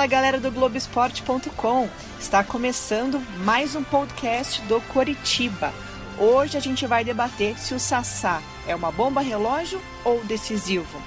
Fala galera do Globoesporte.com! Está começando mais um podcast do Coritiba. Hoje a gente vai debater se o Sassá é uma bomba relógio ou decisivo.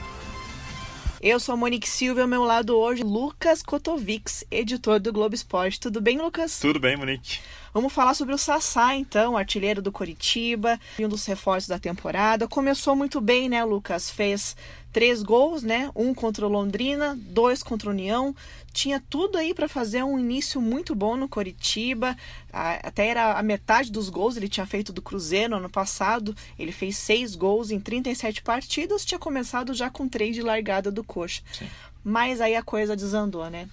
Eu sou a Monique Silva e ao meu lado hoje Lucas Kotovics, editor do Globo Esporte. Tudo bem, Lucas? Tudo bem, Monique. Vamos falar sobre o Sassá, então, artilheiro do Coritiba, um dos reforços da temporada. Começou muito bem, né, Lucas? Fez três gols, né? Um contra o Londrina, dois contra o União. Tinha tudo aí para fazer um início muito bom no Coritiba. Até era a metade dos gols ele tinha feito do Cruzeiro no ano passado. Ele fez seis gols em 37 partidas. Tinha começado já com três de largada do Coxa. Sim. Mas aí a coisa desandou, né?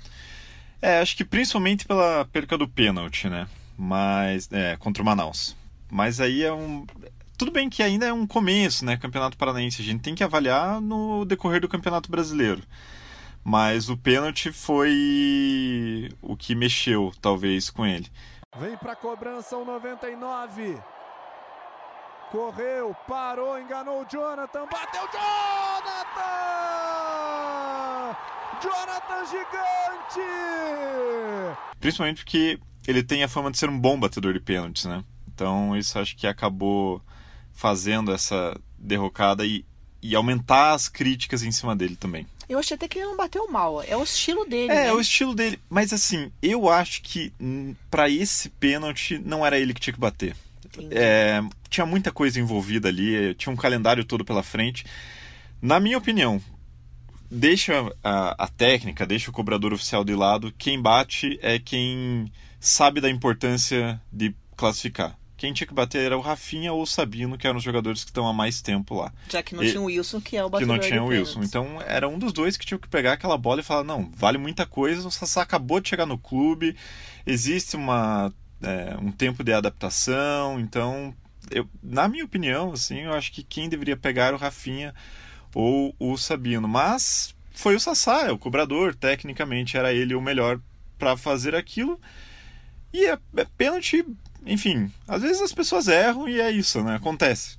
É, acho que principalmente pela perca do pênalti, né? Mas é, contra o Manaus. Mas aí é um tudo bem que ainda é um começo, né, Campeonato Paranaense. A gente tem que avaliar no decorrer do Campeonato Brasileiro. Mas o pênalti foi o que mexeu, talvez, com ele. Vem para cobrança o 99. Correu, parou, enganou o Jonathan, bateu Jonathan! Jonathan gigante! Principalmente porque ele tem a fama de ser um bom batedor de pênaltis, né? Então isso acho que acabou fazendo essa derrocada e, e aumentar as críticas em cima dele também. Eu achei até que ele não bateu mal. É o estilo dele. É, né? é o estilo dele. Mas assim, eu acho que hum, para esse pênalti não era ele que tinha que bater. É, tinha muita coisa envolvida ali, tinha um calendário todo pela frente. Na minha opinião, deixa a, a técnica, deixa o cobrador oficial de lado. Quem bate é quem sabe da importância de classificar. Quem tinha que bater era o Rafinha ou o Sabino, que eram os jogadores que estão há mais tempo lá. Já que não e, tinha o Wilson, que é o batedor Que não tinha o Wilson. Então era um dos dois que tinha que pegar aquela bola e falar: não, vale muita coisa, o Sassá acabou de chegar no clube, existe uma, é, um tempo de adaptação, então, eu, na minha opinião, assim, eu acho que quem deveria pegar era o Rafinha ou o Sabino. Mas foi o Sassá, é o cobrador, tecnicamente era ele o melhor para fazer aquilo. E é, é pênalti, enfim, às vezes as pessoas erram e é isso, né? Acontece.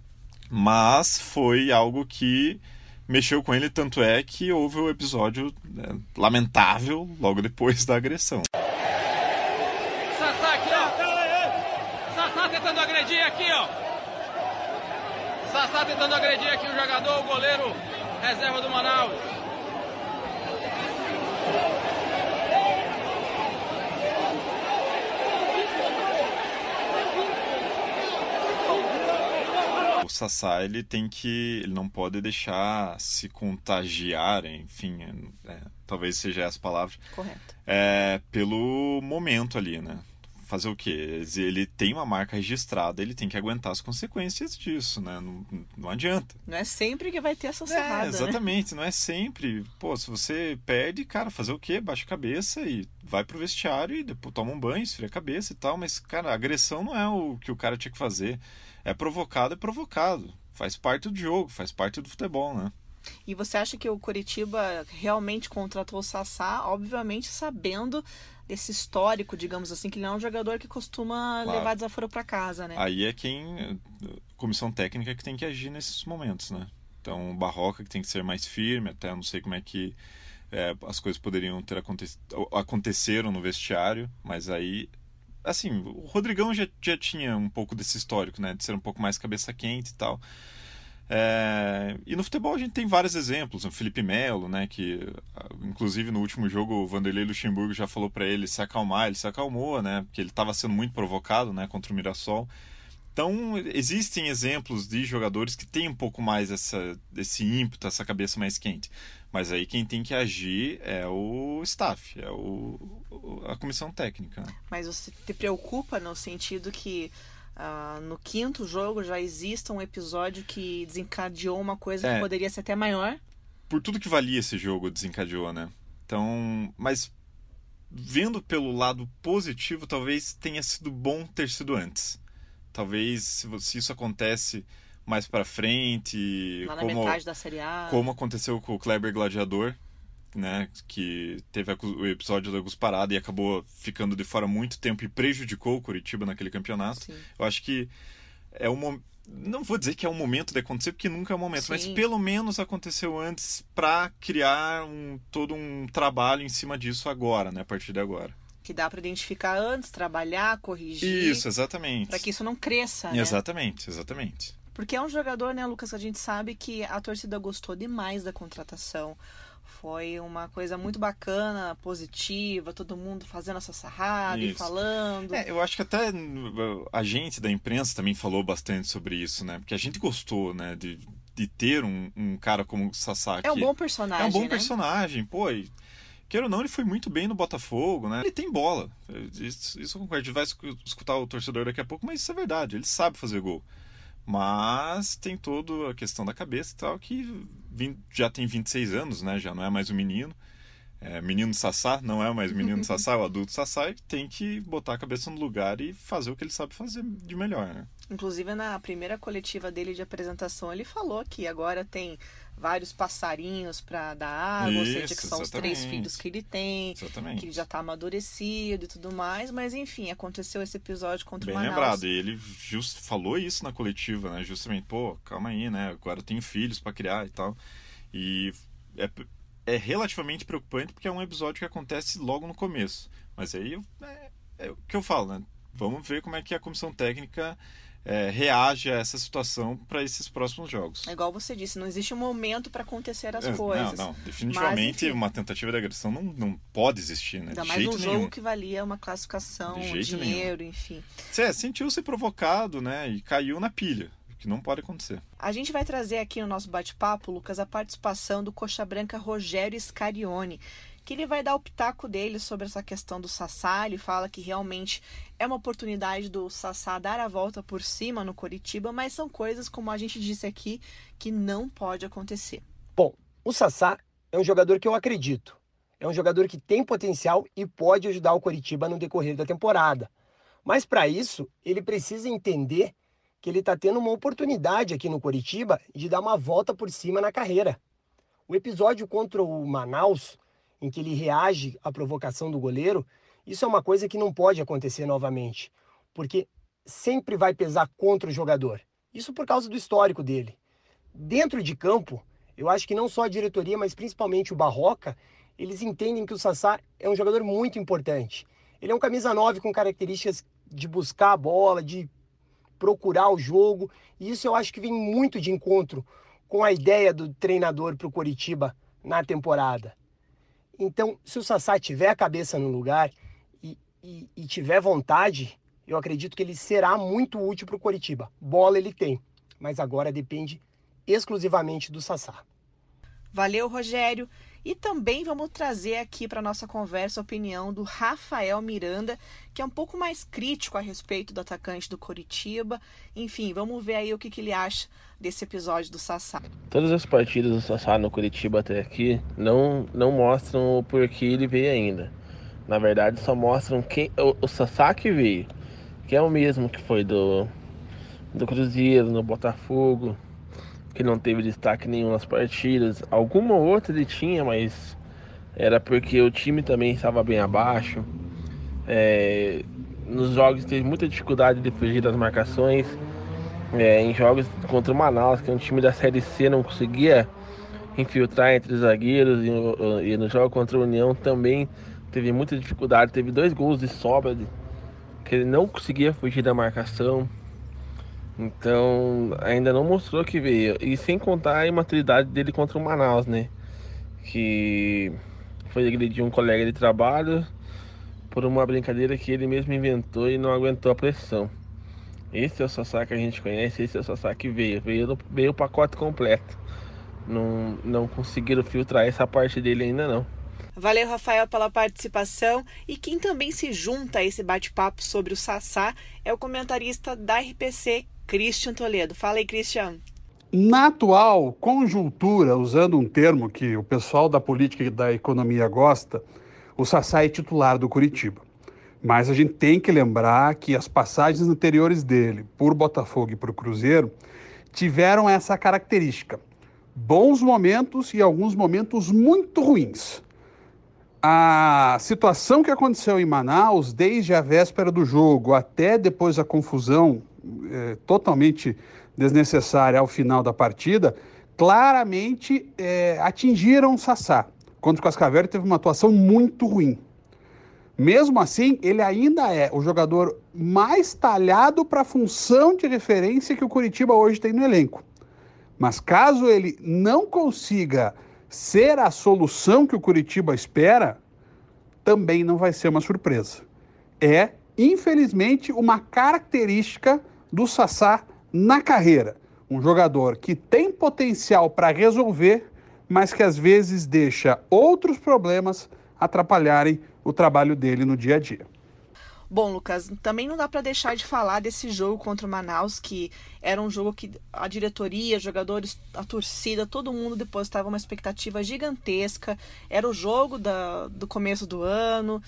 Mas foi algo que mexeu com ele, tanto é que houve o um episódio né, lamentável logo depois da agressão. Sassá aqui, ó. Sassá tentando agredir aqui, ó. Sassá tentando agredir aqui o jogador, o goleiro reserva do Manaus. Sassá ele tem que ele não pode deixar se contagiar enfim é, talvez seja essa palavra. Correto. É, pelo momento ali né fazer o quê ele tem uma marca registrada ele tem que aguentar as consequências disso né não, não adianta não é sempre que vai ter essa serrada é, exatamente né? não é sempre pô se você perde cara fazer o quê baixa a cabeça e vai pro vestiário e depois toma um banho esfria a cabeça e tal mas cara a agressão não é o que o cara tinha que fazer é provocado, é provocado. Faz parte do jogo, faz parte do futebol, né? E você acha que o Curitiba realmente contratou o Sassá, obviamente sabendo desse histórico, digamos assim, que ele é um jogador que costuma claro. levar desaforo para casa, né? Aí é quem comissão técnica que tem que agir nesses momentos, né? Então, o Barroca que tem que ser mais firme, até não sei como é que é, as coisas poderiam ter acontecido, aconteceram no vestiário, mas aí assim, o Rodrigão já, já tinha um pouco desse histórico, né? De ser um pouco mais cabeça quente e tal. É, e no futebol a gente tem vários exemplos. O Felipe Melo, né? Que inclusive no último jogo o Vanderlei Luxemburgo já falou para ele se acalmar. Ele se acalmou, né? Porque ele estava sendo muito provocado, né? Contra o Mirassol. Então, existem exemplos de jogadores que têm um pouco mais essa, esse ímpeto, essa cabeça mais quente. Mas aí quem tem que agir é o staff, é o, a comissão técnica. Né? Mas você te preocupa no sentido que uh, no quinto jogo já exista um episódio que desencadeou uma coisa é, que poderia ser até maior? Por tudo que valia esse jogo, desencadeou, né? Então, mas vendo pelo lado positivo, talvez tenha sido bom ter sido antes talvez se, isso acontece mais para frente, Lá na como, metade da série A. como aconteceu com o Kleber Gladiador, né, que teve o episódio da Gus Parada e acabou ficando de fora muito tempo e prejudicou o Curitiba naquele campeonato. Sim. Eu acho que é um não vou dizer que é um momento de acontecer, porque nunca é um momento, Sim. mas pelo menos aconteceu antes para criar um, todo um trabalho em cima disso agora, né, a partir de agora. Que dá para identificar antes, trabalhar, corrigir. Isso, exatamente. Para que isso não cresça, né? Exatamente, exatamente. Porque é um jogador, né, Lucas, a gente sabe que a torcida gostou demais da contratação. Foi uma coisa muito bacana, positiva, todo mundo fazendo essa sarrada isso. e falando. É, eu acho que até a gente da imprensa também falou bastante sobre isso, né? Porque a gente gostou, né, de, de ter um, um cara como o Sasaki. É um bom personagem. É um bom né? personagem, pô. E, queira ou não, ele foi muito bem no Botafogo, né? Ele tem bola. Isso, isso eu concordo. A gente vai escutar o torcedor daqui a pouco, mas isso é verdade. Ele sabe fazer gol. Mas tem toda a questão da cabeça e tal, que já tem 26 anos, né? Já não é mais um menino. É, menino Sassá, não é mais menino Sassá, é o adulto Sassá, e tem que botar a cabeça no lugar e fazer o que ele sabe fazer de melhor, né? Inclusive, na primeira coletiva dele de apresentação, ele falou que agora tem vários passarinhos para dar água, Isso, ou seja, que são exatamente. os três filhos que ele tem, exatamente. que ele já está amadurecido e tudo mais, mas enfim, aconteceu esse episódio contra Bem o Manaus. lembrado, e ele just falou isso na coletiva, né? Justamente, pô, calma aí, né? Agora eu tenho filhos para criar e tal. E é, é relativamente preocupante porque é um episódio que acontece logo no começo. Mas aí é, é o que eu falo, né? Vamos ver como é que a comissão técnica é, reage a essa situação para esses próximos jogos. É igual você disse, não existe um momento para acontecer as é, coisas. Não, não. Definitivamente Mas, uma tentativa de agressão não, não pode existir, né? Ainda de mais um nenhum. jogo que valia uma classificação, um dinheiro, nenhum. enfim. Você sentiu-se provocado, né? E caiu na pilha que não pode acontecer. A gente vai trazer aqui no nosso bate-papo, Lucas, a participação do Coxa Branca Rogério Scarione, que ele vai dar o pitaco dele sobre essa questão do Sassá. Ele fala que realmente é uma oportunidade do Sassá dar a volta por cima no Coritiba, mas são coisas, como a gente disse aqui, que não pode acontecer. Bom, o Sassá é um jogador que eu acredito. É um jogador que tem potencial e pode ajudar o Coritiba no decorrer da temporada. Mas para isso, ele precisa entender que ele está tendo uma oportunidade aqui no Coritiba de dar uma volta por cima na carreira. O episódio contra o Manaus em que ele reage à provocação do goleiro, isso é uma coisa que não pode acontecer novamente, porque sempre vai pesar contra o jogador. Isso por causa do histórico dele. Dentro de campo, eu acho que não só a diretoria, mas principalmente o Barroca, eles entendem que o Sassá é um jogador muito importante. Ele é um camisa 9 com características de buscar a bola, de procurar o jogo, e isso eu acho que vem muito de encontro com a ideia do treinador para o Coritiba na temporada. Então, se o Sassá tiver a cabeça no lugar e, e, e tiver vontade, eu acredito que ele será muito útil para o Coritiba. Bola ele tem, mas agora depende exclusivamente do Sassá. Valeu, Rogério. E também vamos trazer aqui para nossa conversa a opinião do Rafael Miranda, que é um pouco mais crítico a respeito do atacante do Coritiba. Enfim, vamos ver aí o que, que ele acha desse episódio do Sassá. Todas as partidas do Sassá no Curitiba até aqui não, não mostram o porquê ele veio ainda. Na verdade, só mostram quem o, o Sassá que veio, que é o mesmo que foi do, do Cruzeiro, no Botafogo, que não teve destaque nenhum nas partidas. Alguma outra ele tinha, mas era porque o time também estava bem abaixo. É, nos jogos teve muita dificuldade de fugir das marcações. É, em jogos contra o Manaus, que é um time da Série C, não conseguia infiltrar entre os zagueiros. E, e no jogo contra a União também teve muita dificuldade. Teve dois gols de sobra, de, que ele não conseguia fugir da marcação. Então, ainda não mostrou que veio. E sem contar a imaturidade dele contra o Manaus, né? Que foi agredir um colega de trabalho por uma brincadeira que ele mesmo inventou e não aguentou a pressão. Esse é o Sassá que a gente conhece, esse é o Sassá que veio. Veio, veio o pacote completo. Não, não conseguiram filtrar essa parte dele ainda não. Valeu, Rafael, pela participação. E quem também se junta a esse bate-papo sobre o Sassá é o comentarista da RPC, Christian Toledo. Fala aí, Christian. Na atual conjuntura, usando um termo que o pessoal da política e da economia gosta, o Sassá é titular do Curitiba. Mas a gente tem que lembrar que as passagens anteriores dele por Botafogo e por Cruzeiro tiveram essa característica: bons momentos e alguns momentos muito ruins. A situação que aconteceu em Manaus, desde a véspera do jogo até depois a confusão é, totalmente desnecessária ao final da partida, claramente é, atingiram o Sassá. Contra o Cascavel teve uma atuação muito ruim. Mesmo assim, ele ainda é o jogador mais talhado para a função de referência que o Curitiba hoje tem no elenco. Mas caso ele não consiga ser a solução que o Curitiba espera, também não vai ser uma surpresa. É, infelizmente, uma característica do Sassá na carreira. Um jogador que tem potencial para resolver, mas que às vezes deixa outros problemas atrapalharem o trabalho dele no dia a dia. Bom, Lucas, também não dá para deixar de falar desse jogo contra o Manaus, que era um jogo que a diretoria, jogadores, a torcida, todo mundo depositava uma expectativa gigantesca. Era o jogo da, do começo do ano,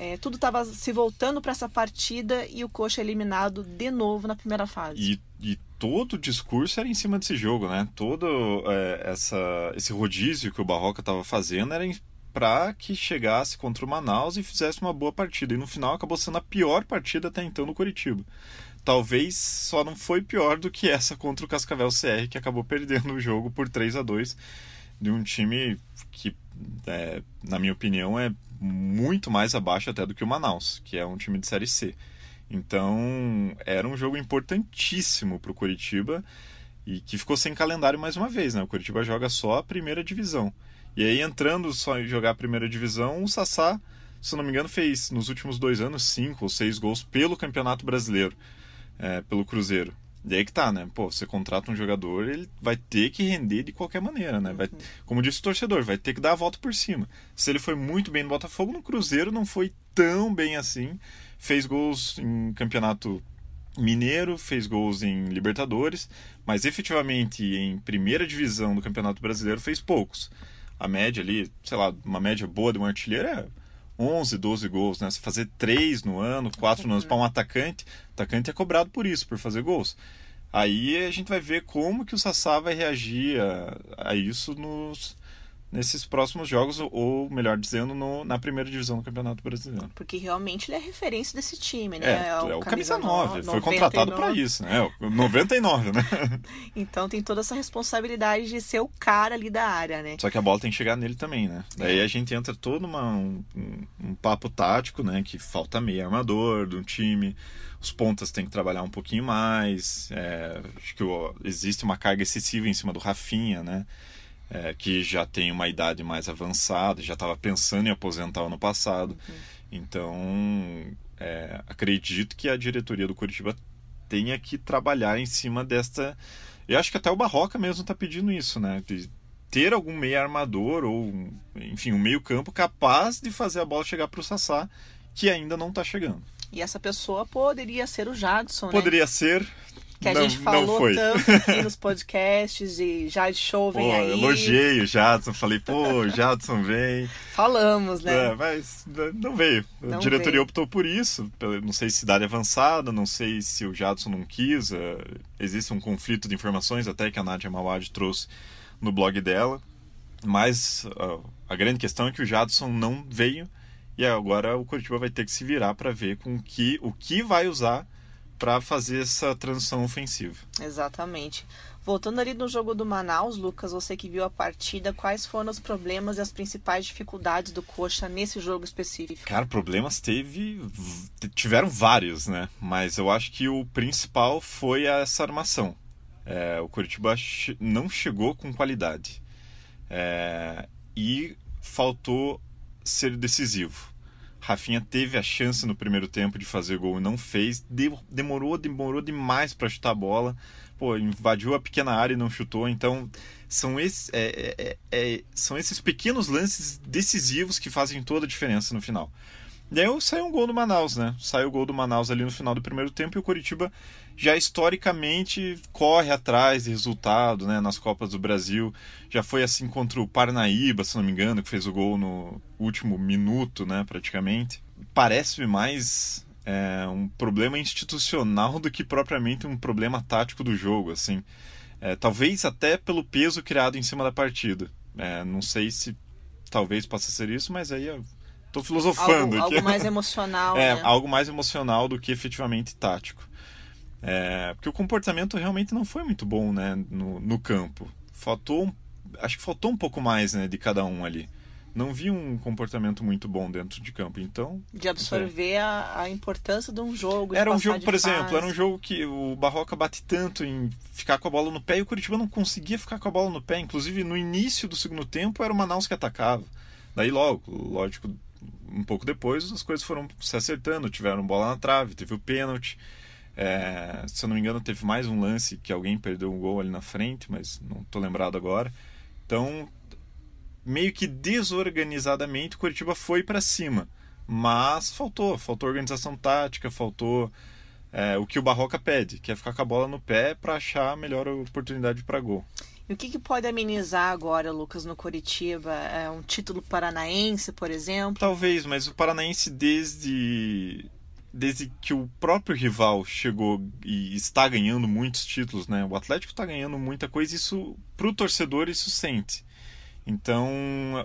é, tudo estava se voltando para essa partida e o Coxa eliminado de novo na primeira fase. E, e todo o discurso era em cima desse jogo, né? Todo é, essa, esse rodízio que o Barroca estava fazendo era para que chegasse contra o Manaus e fizesse uma boa partida. E no final acabou sendo a pior partida até então no Curitiba. Talvez só não foi pior do que essa contra o Cascavel CR, que acabou perdendo o jogo por 3 a 2 de um time que, é, na minha opinião, é muito mais abaixo até do que o Manaus, que é um time de Série C. Então, era um jogo importantíssimo para o Curitiba e que ficou sem calendário mais uma vez. Né? O Curitiba joga só a primeira divisão. E aí, entrando só em jogar a primeira divisão, o Sassá, se não me engano, fez nos últimos dois anos cinco ou seis gols pelo Campeonato Brasileiro, é, pelo Cruzeiro. E aí que tá, né? Pô, você contrata um jogador, ele vai ter que render de qualquer maneira, né? Vai, como disse o torcedor, vai ter que dar a volta por cima. Se ele foi muito bem no Botafogo, no Cruzeiro não foi tão bem assim. Fez gols em campeonato mineiro, fez gols em Libertadores, mas efetivamente em primeira divisão do Campeonato Brasileiro fez poucos a média ali, sei lá, uma média boa de um artilheiro é 11, 12 gols, né? Se fazer 3 no ano, 4 no ano para um atacante, atacante é cobrado por isso, por fazer gols. Aí a gente vai ver como que o Sassá vai reagir a, a isso nos, nesses próximos jogos, ou melhor dizendo, no, na primeira divisão do Campeonato Brasileiro. Porque realmente ele é referência desse time, né? É, é o, é o camisa 9, 9 foi contratado para isso, né? É o 99, né? então tem toda essa responsabilidade de ser o cara ali da área, né? Só que a bola tem que chegar nele também, né? Daí a gente entra todo uma, um, um papo tático, né? Que falta meio armador do time os pontas têm que trabalhar um pouquinho mais. É, acho que existe uma carga excessiva em cima do Rafinha, né? É, que já tem uma idade mais avançada, já estava pensando em aposentar ano passado. Uhum. Então, é, acredito que a diretoria do Curitiba tenha que trabalhar em cima desta. Eu acho que até o Barroca mesmo está pedindo isso, né? De ter algum meio armador ou, enfim, um meio campo capaz de fazer a bola chegar para o Sassá, que ainda não está chegando. E essa pessoa poderia ser o Jadson, né? Poderia ser, que a não, gente falou tanto aqui nos podcasts e já Show vem pô, aí. Elogiei o Jadson, falei, pô, Jadson vem. Falamos, né? É, mas não veio. Não a diretoria veio. optou por isso. Não sei se idade avançada, não sei se o Jadson não quis. É, existe um conflito de informações até que a Nadia Mawad trouxe no blog dela. Mas a grande questão é que o Jadson não veio e agora o Curitiba vai ter que se virar para ver com que, o que vai usar para fazer essa transição ofensiva. Exatamente. Voltando ali no jogo do Manaus, Lucas, você que viu a partida, quais foram os problemas e as principais dificuldades do Coxa nesse jogo específico? Cara, problemas teve. tiveram vários, né? Mas eu acho que o principal foi essa armação. É, o Curitiba não chegou com qualidade. É, e faltou ser decisivo. Rafinha teve a chance no primeiro tempo de fazer gol e não fez. Demorou, demorou demais para chutar a bola. Pô, invadiu a pequena área e não chutou. Então, são, esse, é, é, é, são esses pequenos lances decisivos que fazem toda a diferença no final. E aí saiu um gol do Manaus, né? Saiu o gol do Manaus ali no final do primeiro tempo e o Curitiba já historicamente corre atrás de resultado, né? Nas Copas do Brasil. Já foi assim contra o Parnaíba, se não me engano, que fez o gol no último minuto, né? Praticamente. Parece-me mais é, um problema institucional do que propriamente um problema tático do jogo, assim. É, talvez até pelo peso criado em cima da partida. É, não sei se talvez possa ser isso, mas aí Tô filosofando algo, aqui. Algo mais emocional. é, né? algo mais emocional do que efetivamente tático. É, porque o comportamento realmente não foi muito bom né, no, no campo. Faltou, acho que faltou um pouco mais né, de cada um ali não vi um comportamento muito bom dentro de campo. Então. De absorver a, a, importância de um jogo. De era um jogo, por fase. exemplo, era um jogo que o Barroca bate tanto em ficar com a bola no pé e o Curitiba não conseguia ficar com a bola no pé. Inclusive, no início do segundo tempo, era o Manaus que atacava. Daí, logo, lógico, um pouco depois, as coisas foram se acertando. Tiveram bola na trave, teve o pênalti. É, se eu não me engano, teve mais um lance que alguém perdeu um gol ali na frente, mas não estou lembrado agora. Então, meio que desorganizadamente o Curitiba foi para cima. Mas faltou, faltou organização tática, faltou é, o que o Barroca pede, que é ficar com a bola no pé para achar a melhor oportunidade para gol. E o que, que, pode amenizar agora, Lucas, no Curitiba? É um título paranaense, por exemplo? Talvez, mas o paranaense desde desde que o próprio rival chegou e está ganhando muitos títulos, né? O Atlético está ganhando muita coisa, isso para o torcedor isso sente. Então,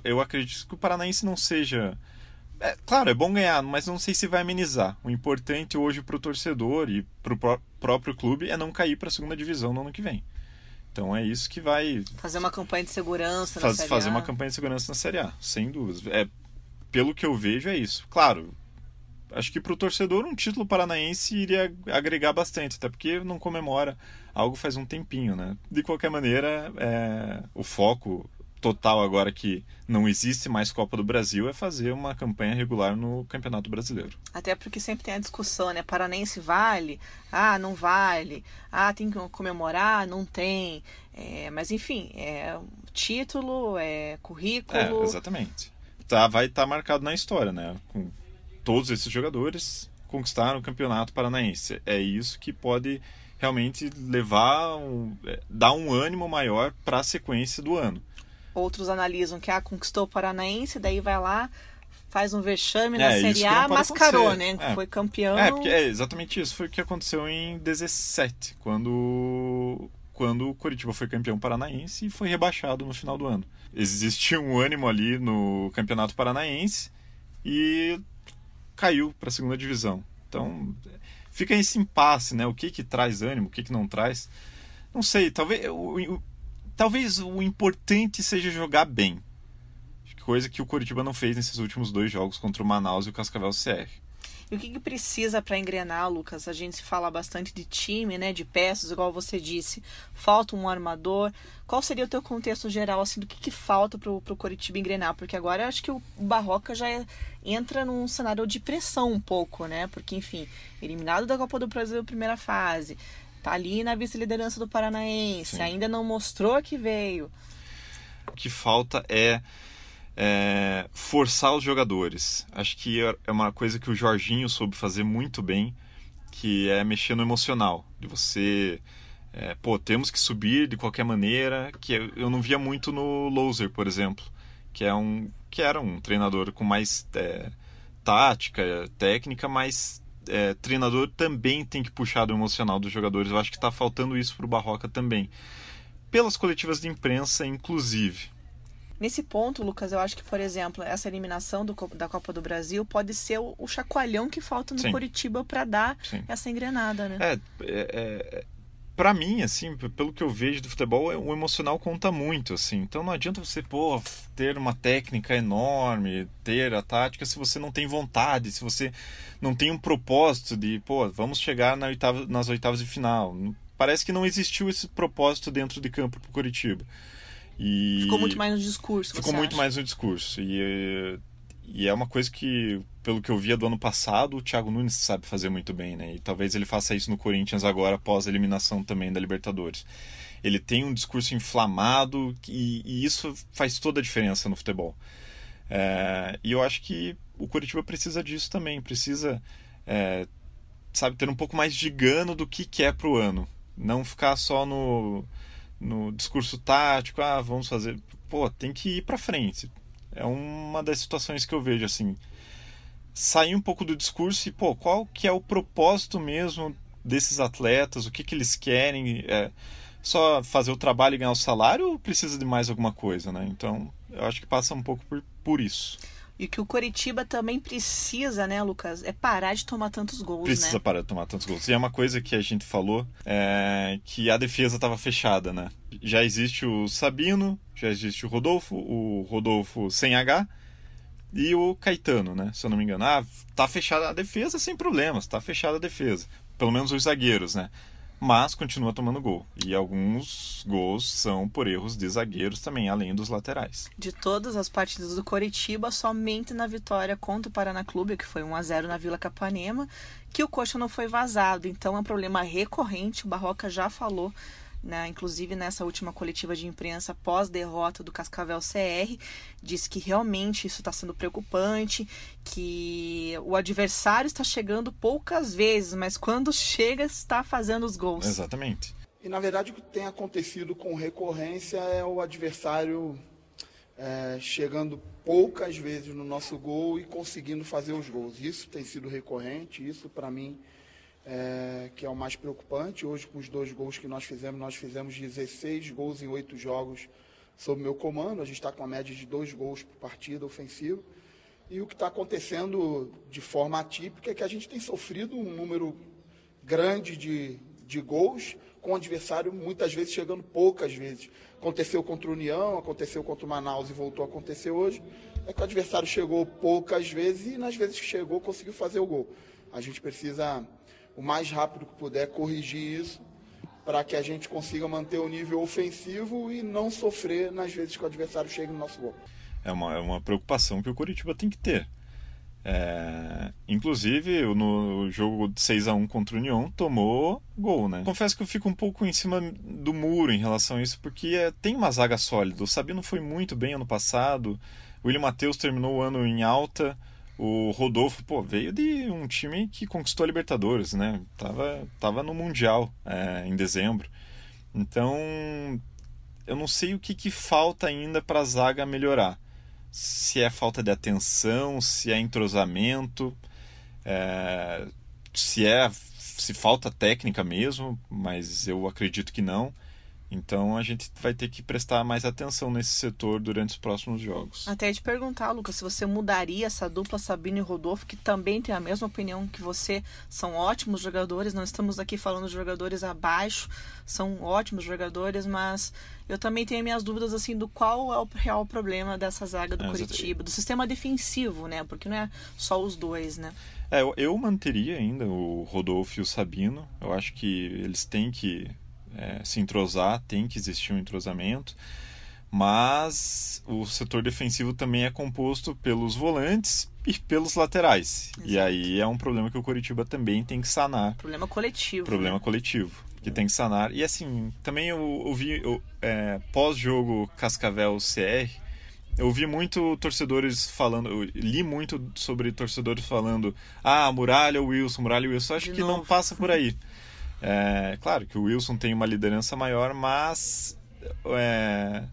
eu acredito que o Paranaense não seja. É, claro, é bom ganhar, mas não sei se vai amenizar. O importante hoje para o torcedor e para o pró próprio clube é não cair para a segunda divisão no ano que vem. Então é isso que vai. Fazer uma campanha de segurança faz, na Série Fazer A. uma campanha de segurança na Série A, sem dúvidas. É, pelo que eu vejo, é isso. Claro, acho que para o torcedor um título paranaense iria agregar bastante, até porque não comemora algo faz um tempinho, né? De qualquer maneira, é, o foco total agora que não existe mais Copa do Brasil é fazer uma campanha regular no Campeonato Brasileiro. Até porque sempre tem a discussão, né? Paranense vale? Ah, não vale. Ah, tem que comemorar? Não tem. É, mas enfim, é título, é currículo. É, exatamente. Tá, vai estar tá marcado na história, né? Com todos esses jogadores conquistaram o Campeonato Paranaense. É isso que pode realmente levar, um, é, dar um ânimo maior para a sequência do ano. Outros analisam que ah, conquistou o Paranaense, daí vai lá, faz um vexame na é, Série A, mascarou, acontecer. né? É. Foi campeão. É, porque é exatamente isso foi o que aconteceu em 17, quando quando o Coritiba foi campeão paranaense e foi rebaixado no final do ano. Existia um ânimo ali no Campeonato Paranaense e caiu para a segunda divisão. Então, fica esse impasse, né? O que que traz ânimo, o que que não traz? Não sei, talvez o, Talvez o importante seja jogar bem. Coisa que o Curitiba não fez nesses últimos dois jogos contra o Manaus e o Cascavel CR. E o que, que precisa para engrenar, Lucas? A gente fala bastante de time, né? De peças, igual você disse. Falta um armador. Qual seria o teu contexto geral, assim, do que, que falta para o Coritiba engrenar? Porque agora eu acho que o Barroca já é, entra num cenário de pressão um pouco, né? Porque, enfim, eliminado da Copa do Brasil primeira fase Tá ali na vice-liderança do Paranaense, Sim. ainda não mostrou que veio. O que falta é, é, forçar os jogadores. Acho que é uma coisa que o Jorginho soube fazer muito bem, que é mexer no emocional. De você, é, pô, temos que subir de qualquer maneira, que eu não via muito no Loser, por exemplo, que é um que era um treinador com mais é, tática, técnica, mas é, treinador também tem que puxar do emocional dos jogadores. Eu acho que está faltando isso para o Barroca também. Pelas coletivas de imprensa, inclusive. Nesse ponto, Lucas, eu acho que, por exemplo, essa eliminação do, da Copa do Brasil pode ser o, o chacoalhão que falta no Sim. Curitiba para dar Sim. essa engrenada, né? É, é, é para mim, assim, pelo que eu vejo do futebol, o emocional conta muito, assim. Então não adianta você, pô, ter uma técnica enorme, ter a tática se você não tem vontade, se você não tem um propósito de, pô, vamos chegar na oitava, nas oitavas de final. Parece que não existiu esse propósito dentro de campo pro Curitiba. E ficou muito mais no discurso. Ficou muito acha? mais no discurso. E e é uma coisa que, pelo que eu via do ano passado, o Thiago Nunes sabe fazer muito bem, né? E talvez ele faça isso no Corinthians agora, após a eliminação também da Libertadores. Ele tem um discurso inflamado e, e isso faz toda a diferença no futebol. É, e eu acho que o Curitiba precisa disso também, precisa, é, sabe, ter um pouco mais de gano do que quer pro ano. Não ficar só no, no discurso tático, ah, vamos fazer. Pô, tem que ir para frente é uma das situações que eu vejo assim. Sair um pouco do discurso e, pô, qual que é o propósito mesmo desses atletas? O que, que eles querem? É só fazer o trabalho e ganhar o salário ou precisa de mais alguma coisa, né? Então, eu acho que passa um pouco por, por isso. E que o Coritiba também precisa, né, Lucas? É parar de tomar tantos gols, Precisa né? parar de tomar tantos gols. E é uma coisa que a gente falou, é que a defesa estava fechada, né? Já existe o Sabino, já existe o Rodolfo, o Rodolfo sem H e o Caetano, né? Se eu não me engano. Ah, tá fechada a defesa sem problemas, tá fechada a defesa. Pelo menos os zagueiros, né? Mas continua tomando gol. E alguns gols são por erros de zagueiros também, além dos laterais. De todas as partidas do Coritiba, somente na vitória contra o Paraná Clube, que foi 1 a 0 na Vila Capanema, que o Coxa não foi vazado. Então é um problema recorrente, o Barroca já falou né, inclusive nessa última coletiva de imprensa pós-derrota do Cascavel CR, disse que realmente isso está sendo preocupante, que o adversário está chegando poucas vezes, mas quando chega está fazendo os gols. Exatamente. E na verdade o que tem acontecido com recorrência é o adversário é, chegando poucas vezes no nosso gol e conseguindo fazer os gols. Isso tem sido recorrente, isso para mim é, que é o mais preocupante. Hoje, com os dois gols que nós fizemos, nós fizemos 16 gols em oito jogos sob meu comando. A gente está com a média de dois gols por partida ofensiva. E o que está acontecendo de forma atípica é que a gente tem sofrido um número grande de, de gols, com o adversário muitas vezes chegando poucas vezes. Aconteceu contra o União, aconteceu contra o Manaus e voltou a acontecer hoje. É que o adversário chegou poucas vezes e nas vezes que chegou conseguiu fazer o gol. A gente precisa o mais rápido que puder corrigir isso para que a gente consiga manter o nível ofensivo e não sofrer nas vezes que o adversário chega no nosso gol. É uma, é uma preocupação que o Curitiba tem que ter. É, inclusive, no jogo de 6 a 1 contra o União, tomou gol, né? Confesso que eu fico um pouco em cima do muro em relação a isso, porque é, tem uma zaga sólida. O Sabino foi muito bem ano passado, o William Matheus terminou o ano em alta, o Rodolfo, pô, veio de um time que conquistou a Libertadores, né? Tava, tava no Mundial é, em dezembro. Então, eu não sei o que, que falta ainda para a zaga melhorar. Se é falta de atenção, se é entrosamento, é, se é se falta técnica mesmo, mas eu acredito que não. Então a gente vai ter que prestar mais atenção nesse setor durante os próximos jogos. Até te perguntar, Lucas, se você mudaria essa dupla Sabino e Rodolfo, que também tem a mesma opinião que você, são ótimos jogadores, não estamos aqui falando de jogadores abaixo, são ótimos jogadores, mas eu também tenho minhas dúvidas assim do qual é o real problema dessa zaga do é, Curitiba, do sistema defensivo, né? Porque não é só os dois, né? É, eu, eu manteria ainda o Rodolfo e o Sabino. Eu acho que eles têm que é, se entrosar, tem que existir um entrosamento, mas o setor defensivo também é composto pelos volantes e pelos laterais. Exato. E aí é um problema que o Coritiba também tem que sanar. Problema coletivo. Problema né? coletivo que tem que sanar. E assim, também eu ouvi é, pós-jogo Cascavel CR, eu vi muito torcedores falando, eu li muito sobre torcedores falando, ah, Muralha Wilson, Muralha Wilson. Acho De que novo. não passa por aí. É, claro que o Wilson tem uma liderança maior, mas é,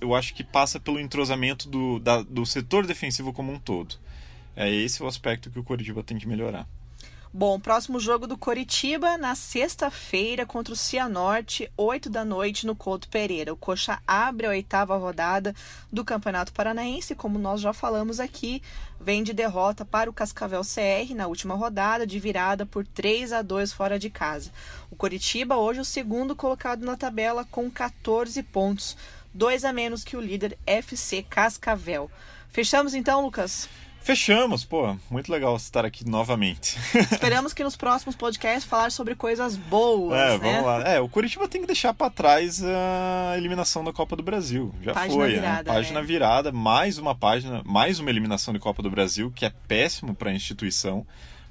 eu acho que passa pelo entrosamento do, da, do setor defensivo como um todo. É esse o aspecto que o Coritiba tem que melhorar. Bom, próximo jogo do Coritiba na sexta-feira contra o Cianorte, 8 da noite no Couto Pereira. O Coxa abre a oitava rodada do Campeonato Paranaense, como nós já falamos aqui, vem de derrota para o Cascavel CR na última rodada, de virada por 3 a 2 fora de casa. O Coritiba hoje é o segundo colocado na tabela com 14 pontos, dois a menos que o líder FC Cascavel. Fechamos então, Lucas? Fechamos, pô, muito legal estar aqui novamente. Esperamos que nos próximos podcasts falar sobre coisas boas. É, né? vamos lá. É, o Curitiba tem que deixar para trás a eliminação da Copa do Brasil. Já página foi, né? virada, né? Página é. virada, mais uma página, mais uma eliminação de Copa do Brasil, que é péssimo para a instituição,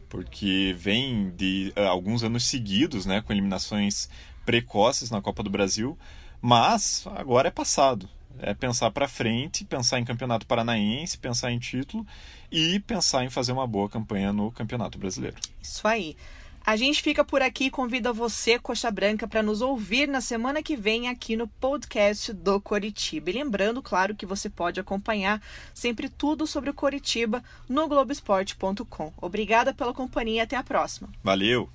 porque vem de uh, alguns anos seguidos, né, com eliminações precoces na Copa do Brasil, mas agora é passado é pensar para frente, pensar em campeonato paranaense, pensar em título e pensar em fazer uma boa campanha no Campeonato Brasileiro. Isso aí. A gente fica por aqui e convida você, Coxa Branca, para nos ouvir na semana que vem aqui no podcast do Coritiba. E lembrando, claro, que você pode acompanhar sempre tudo sobre o Coritiba no Globoesporte.com. Obrigada pela companhia e até a próxima. Valeu!